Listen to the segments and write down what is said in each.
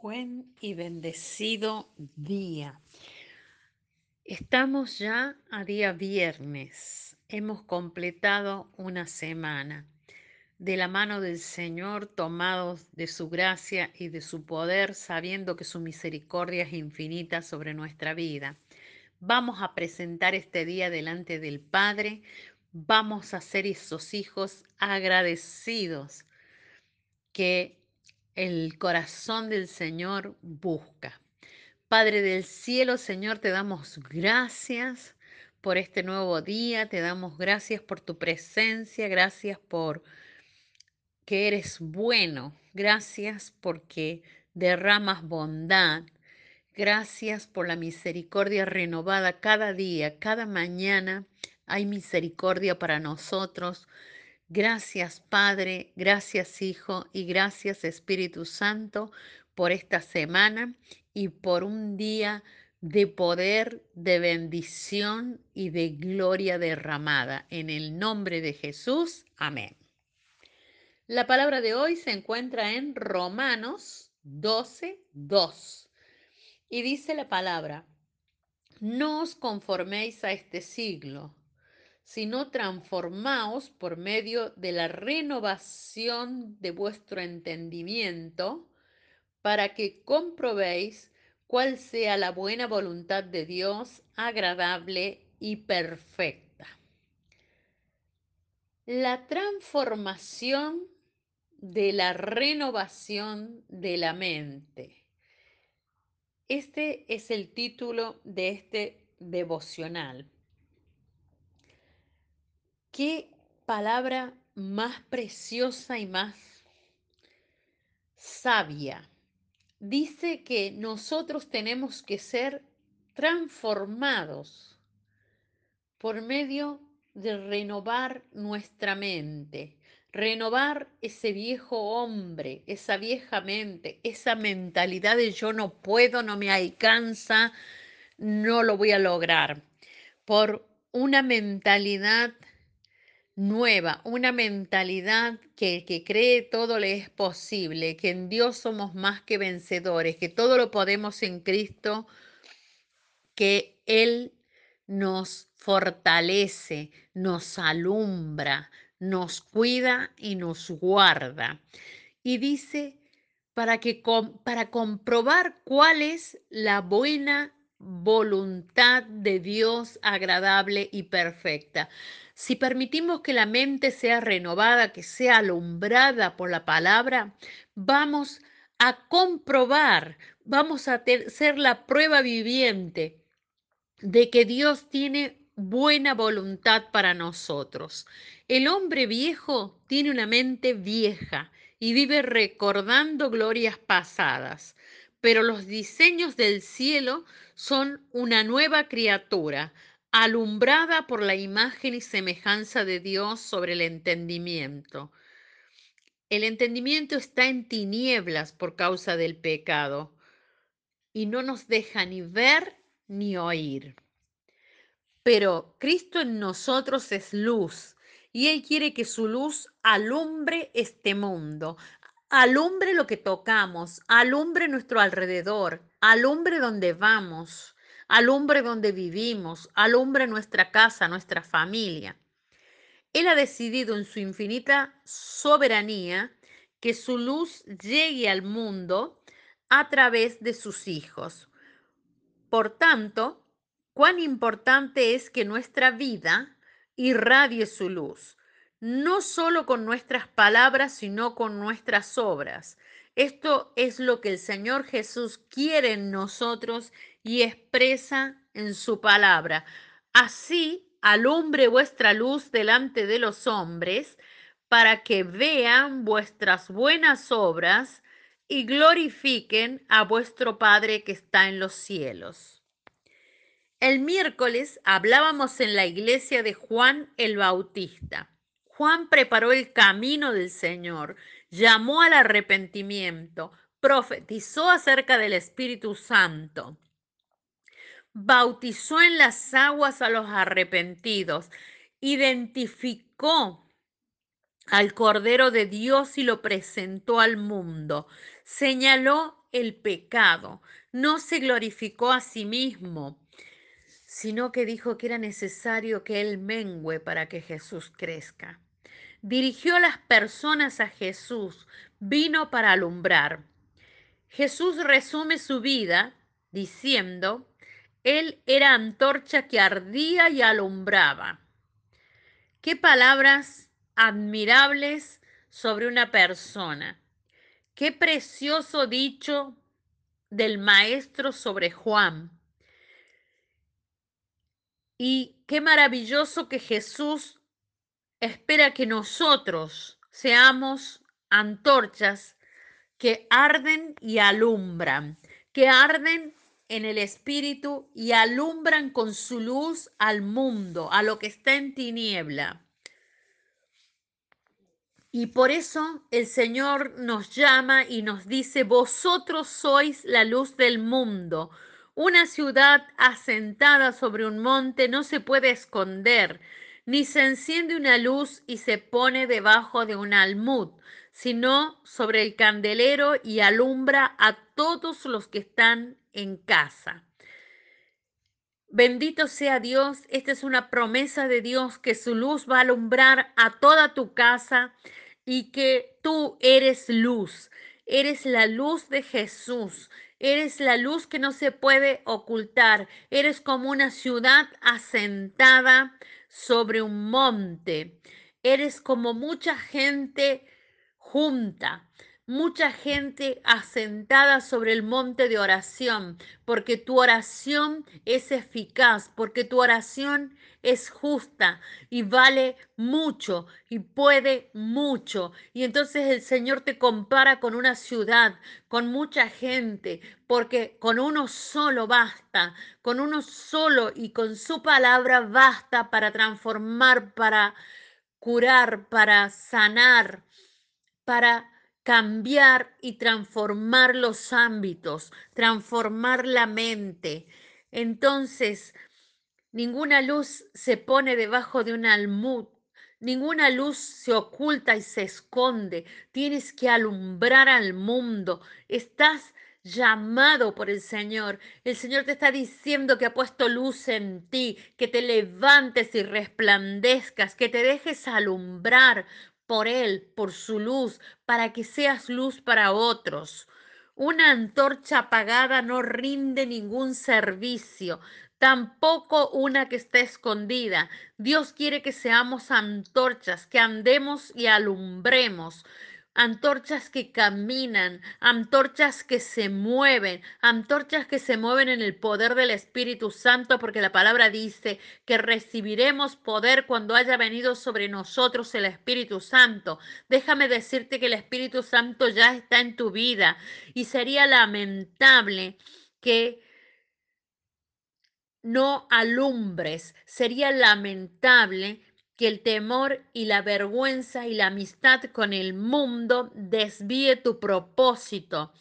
Buen y bendecido día. Estamos ya a día viernes. Hemos completado una semana de la mano del Señor, tomados de su gracia y de su poder, sabiendo que su misericordia es infinita sobre nuestra vida. Vamos a presentar este día delante del Padre. Vamos a ser esos hijos agradecidos que el corazón del Señor busca. Padre del cielo, Señor, te damos gracias por este nuevo día, te damos gracias por tu presencia, gracias por que eres bueno, gracias porque derramas bondad, gracias por la misericordia renovada cada día, cada mañana hay misericordia para nosotros. Gracias Padre, gracias Hijo y gracias Espíritu Santo por esta semana y por un día de poder, de bendición y de gloria derramada. En el nombre de Jesús, amén. La palabra de hoy se encuentra en Romanos 12, 2. Y dice la palabra, no os conforméis a este siglo sino transformaos por medio de la renovación de vuestro entendimiento, para que comprobéis cuál sea la buena voluntad de Dios, agradable y perfecta. La transformación de la renovación de la mente. Este es el título de este devocional. Qué palabra más preciosa y más sabia. Dice que nosotros tenemos que ser transformados por medio de renovar nuestra mente, renovar ese viejo hombre, esa vieja mente, esa mentalidad de yo no puedo, no me alcanza, no lo voy a lograr, por una mentalidad nueva, una mentalidad que, que cree todo le es posible, que en Dios somos más que vencedores, que todo lo podemos en Cristo, que Él nos fortalece, nos alumbra, nos cuida y nos guarda. Y dice, para, que, para comprobar cuál es la buena voluntad de Dios agradable y perfecta. Si permitimos que la mente sea renovada, que sea alumbrada por la palabra, vamos a comprobar, vamos a ser la prueba viviente de que Dios tiene buena voluntad para nosotros. El hombre viejo tiene una mente vieja y vive recordando glorias pasadas, pero los diseños del cielo son una nueva criatura, alumbrada por la imagen y semejanza de Dios sobre el entendimiento. El entendimiento está en tinieblas por causa del pecado y no nos deja ni ver ni oír. Pero Cristo en nosotros es luz y Él quiere que su luz alumbre este mundo, alumbre lo que tocamos, alumbre nuestro alrededor, alumbre donde vamos alumbre donde vivimos, alumbre nuestra casa, nuestra familia. Él ha decidido en su infinita soberanía que su luz llegue al mundo a través de sus hijos. Por tanto, cuán importante es que nuestra vida irradie su luz, no solo con nuestras palabras, sino con nuestras obras. Esto es lo que el Señor Jesús quiere en nosotros y expresa en su palabra. Así alumbre vuestra luz delante de los hombres, para que vean vuestras buenas obras y glorifiquen a vuestro Padre que está en los cielos. El miércoles hablábamos en la iglesia de Juan el Bautista. Juan preparó el camino del Señor, llamó al arrepentimiento, profetizó acerca del Espíritu Santo bautizó en las aguas a los arrepentidos, identificó al Cordero de Dios y lo presentó al mundo. Señaló el pecado, no se glorificó a sí mismo, sino que dijo que era necesario que Él mengüe para que Jesús crezca. Dirigió a las personas a Jesús, vino para alumbrar. Jesús resume su vida diciendo, Él era antorcha que ardía y alumbraba. Qué palabras admirables sobre una persona. Qué precioso dicho del maestro sobre Juan. Y qué maravilloso que Jesús espera que nosotros seamos antorchas que arden y alumbran, que arden en el espíritu y alumbran con su luz al mundo, a lo que está en tiniebla. Y por eso el Señor nos llama y nos dice, vosotros sois la luz del mundo. Una ciudad asentada sobre un monte no se puede esconder, ni se enciende una luz y se pone debajo de un almud, sino sobre el candelero y alumbra a todos los que están en casa. Bendito sea Dios, esta es una promesa de Dios que su luz va a alumbrar a toda tu casa y que tú eres luz, eres la luz de Jesús, eres la luz que no se puede ocultar, eres como una ciudad asentada sobre un monte, eres como mucha gente junta, mucha gente asentada sobre el monte de oración, porque tu oración es eficaz, porque tu oración es justa y vale mucho y puede mucho. Y entonces el Señor te compara con una ciudad, con mucha gente, porque con uno solo basta, con uno solo y con su palabra basta para transformar, para curar, para sanar, para cambiar y transformar los ámbitos, transformar la mente. Entonces, ninguna luz se pone debajo de un almud, ninguna luz se oculta y se esconde. Tienes que alumbrar al mundo. Estás llamado por el Señor. El Señor te está diciendo que ha puesto luz en ti, que te levantes y resplandezcas, que te dejes alumbrar por Él, por su luz, para que seas luz para otros. Una antorcha apagada no rinde ningún servicio, tampoco una que esté escondida. Dios quiere que seamos antorchas, que andemos y alumbremos antorchas que caminan, antorchas que se mueven, antorchas que se mueven en el poder del Espíritu Santo, porque la palabra dice que recibiremos poder cuando haya venido sobre nosotros el Espíritu Santo. Déjame decirte que el Espíritu Santo ya está en tu vida y sería lamentable que no alumbres, sería lamentable que el temor y la vergüenza y la amistad con el mundo desvíe tu propósito.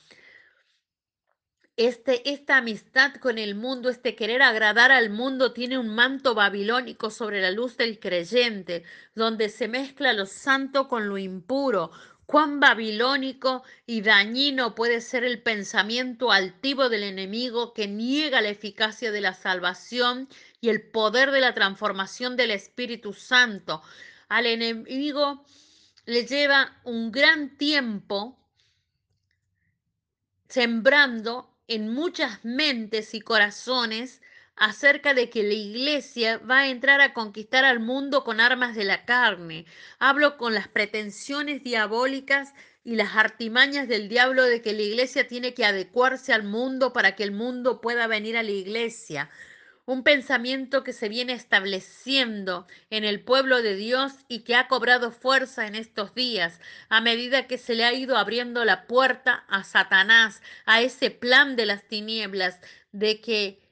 Este, esta amistad con el mundo, este querer agradar al mundo, tiene un manto babilónico sobre la luz del creyente, donde se mezcla lo santo con lo impuro, Cuán babilónico y dañino puede ser el pensamiento altivo del enemigo que niega la eficacia de la salvación y el poder de la transformación del Espíritu Santo. Al enemigo le lleva un gran tiempo sembrando en muchas mentes y corazones acerca de que la iglesia va a entrar a conquistar al mundo con armas de la carne. Hablo con las pretensiones diabólicas y las artimañas del diablo de que la iglesia tiene que adecuarse al mundo para que el mundo pueda venir a la iglesia. Un pensamiento que se viene estableciendo en el pueblo de Dios y que ha cobrado fuerza en estos días a medida que se le ha ido abriendo la puerta a Satanás, a ese plan de las tinieblas de que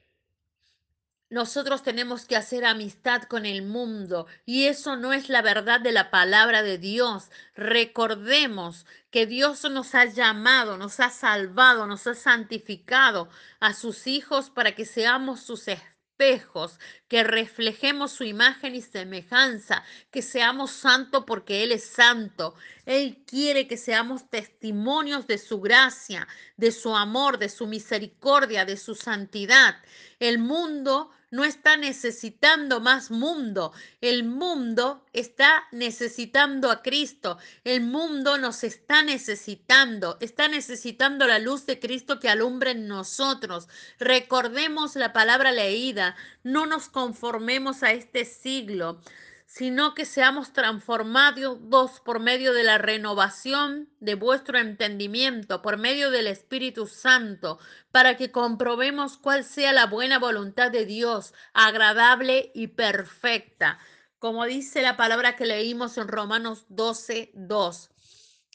nosotros tenemos que hacer amistad con el mundo y eso no es la verdad de la palabra de Dios. Recordemos que Dios nos ha llamado, nos ha salvado, nos ha santificado a sus hijos para que seamos sus espejos, que reflejemos su imagen y semejanza, que seamos santos porque Él es santo. Él quiere que seamos testimonios de su gracia, de su amor, de su misericordia, de su santidad. El mundo no está necesitando más mundo. El mundo está necesitando a Cristo. El mundo nos está necesitando. Está necesitando la luz de Cristo que alumbre en nosotros. Recordemos la palabra leída. No nos conformemos a este siglo sino que seamos transformados por medio de la renovación de vuestro entendimiento, por medio del Espíritu Santo, para que comprobemos cuál sea la buena voluntad de Dios, agradable y perfecta. Como dice la palabra que leímos en Romanos 12, 2.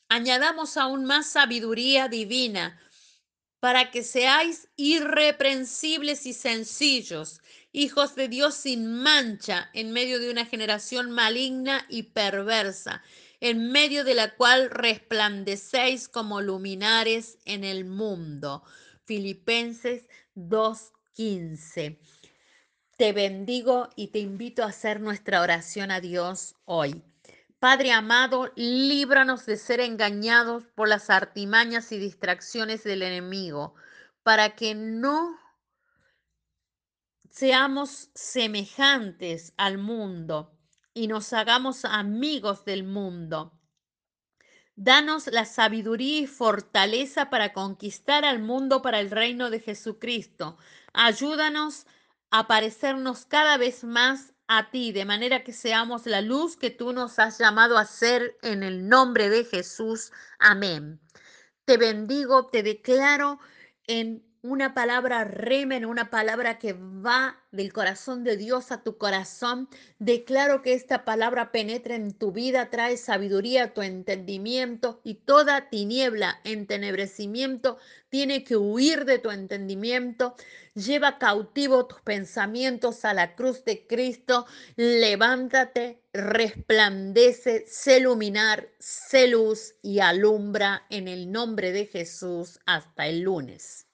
Añadamos aún más sabiduría divina para que seáis irreprensibles y sencillos, hijos de Dios sin mancha en medio de una generación maligna y perversa, en medio de la cual resplandecéis como luminares en el mundo. Filipenses 2.15. Te bendigo y te invito a hacer nuestra oración a Dios hoy. Padre amado, líbranos de ser engañados por las artimañas y distracciones del enemigo, para que no seamos semejantes al mundo y nos hagamos amigos del mundo. Danos la sabiduría y fortaleza para conquistar al mundo para el reino de Jesucristo. Ayúdanos a parecernos cada vez más a ti, de manera que seamos la luz que tú nos has llamado a ser en el nombre de Jesús. Amén. Te bendigo, te declaro en una palabra remen, una palabra que va del corazón de Dios a tu corazón. Declaro que esta palabra penetra en tu vida, trae sabiduría a tu entendimiento y toda tiniebla, entenebrecimiento, tiene que huir de tu entendimiento. Lleva cautivo tus pensamientos a la cruz de Cristo. Levántate, resplandece, sé luminar, sé luz y alumbra en el nombre de Jesús hasta el lunes.